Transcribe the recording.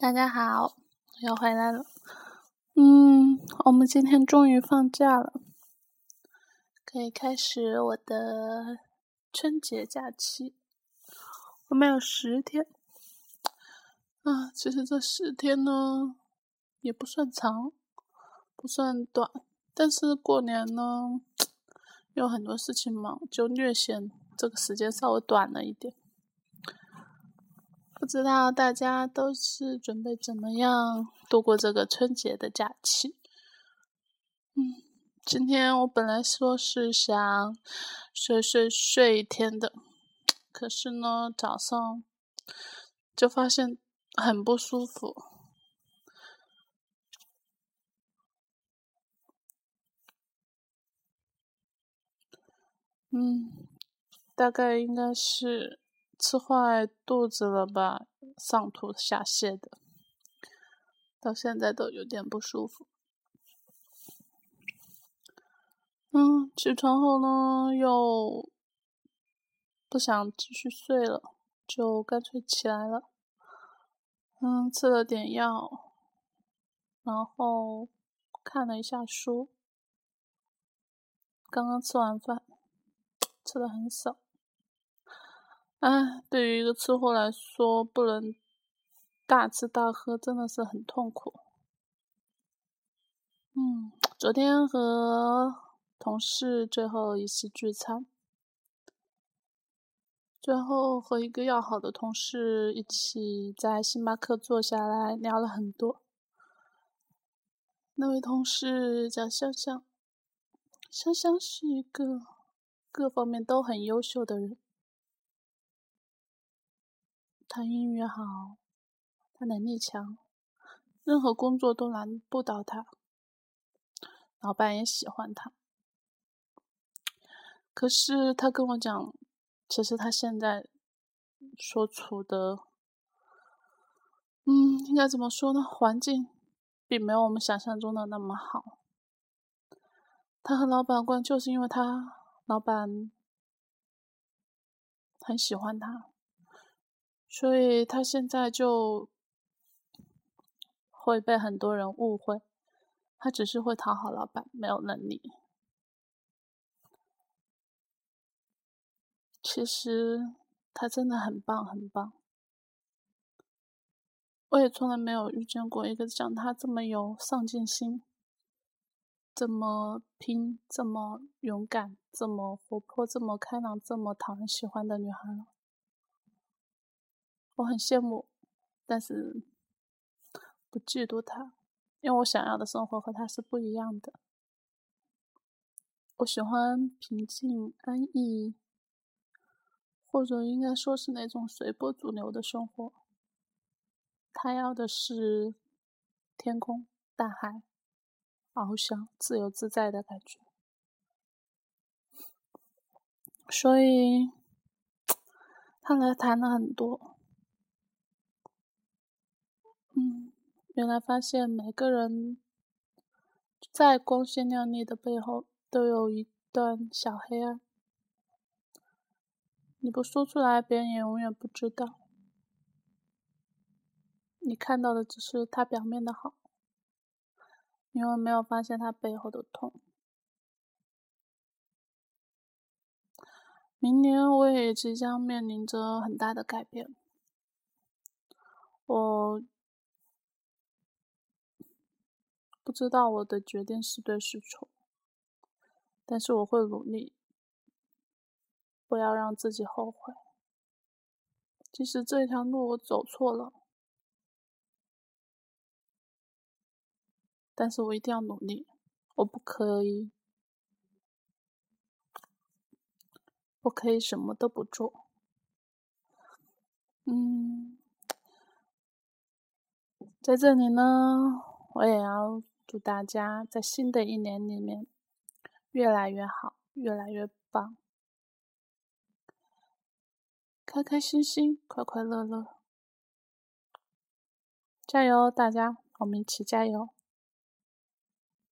大家好，我又回来了。嗯，我们今天终于放假了，可以开始我的春节假期。我们有十天啊，其实这十天呢也不算长，不算短，但是过年呢有很多事情忙，就略显这个时间稍微短了一点。不知道大家都是准备怎么样度过这个春节的假期？嗯，今天我本来说是想睡睡睡一天的，可是呢，早上就发现很不舒服。嗯，大概应该是。吃坏肚子了吧？上吐下泻的，到现在都有点不舒服。嗯，起床后呢，又不想继续睡了，就干脆起来了。嗯，吃了点药，然后看了一下书。刚刚吃完饭，吃的很少。哎，对于一个吃货来说，不能大吃大喝，真的是很痛苦。嗯，昨天和同事最后一次聚餐，最后和一个要好的同事一起在星巴克坐下来聊了很多。那位同事叫香香，香香是一个各方面都很优秀的人。他英语好，他能力强，任何工作都难不倒他。老板也喜欢他，可是他跟我讲，其实他现在所处的，嗯，应该怎么说呢？环境并没有我们想象中的那么好。他和老板关就是因为他老板很喜欢他。所以他现在就会被很多人误会，他只是会讨好老板，没有能力。其实他真的很棒，很棒。我也从来没有遇见过一个像他这么有上进心、这么拼、这么勇敢、这么活泼、这么开朗、这么讨人喜欢的女孩了。我很羡慕，但是不嫉妒他，因为我想要的生活和他是不一样的。我喜欢平静安逸，或者应该说是那种随波逐流的生活。他要的是天空、大海、翱翔、自由自在的感觉。所以，他来谈了很多。嗯原来发现每个人在光鲜亮丽的背后都有一段小黑暗，你不说出来，别人也永远不知道。你看到的只是他表面的好，因为没有发现他背后的痛。明年我也即将面临着很大的改变，我。不知道我的决定是对是错，但是我会努力，不要让自己后悔。即使这条路我走错了，但是我一定要努力，我不可以，不可以什么都不做。嗯，在这里呢，我也要。祝大家在新的一年里面越来越好，越来越棒，开开心心，快快乐乐，加油，大家，我们一起加油！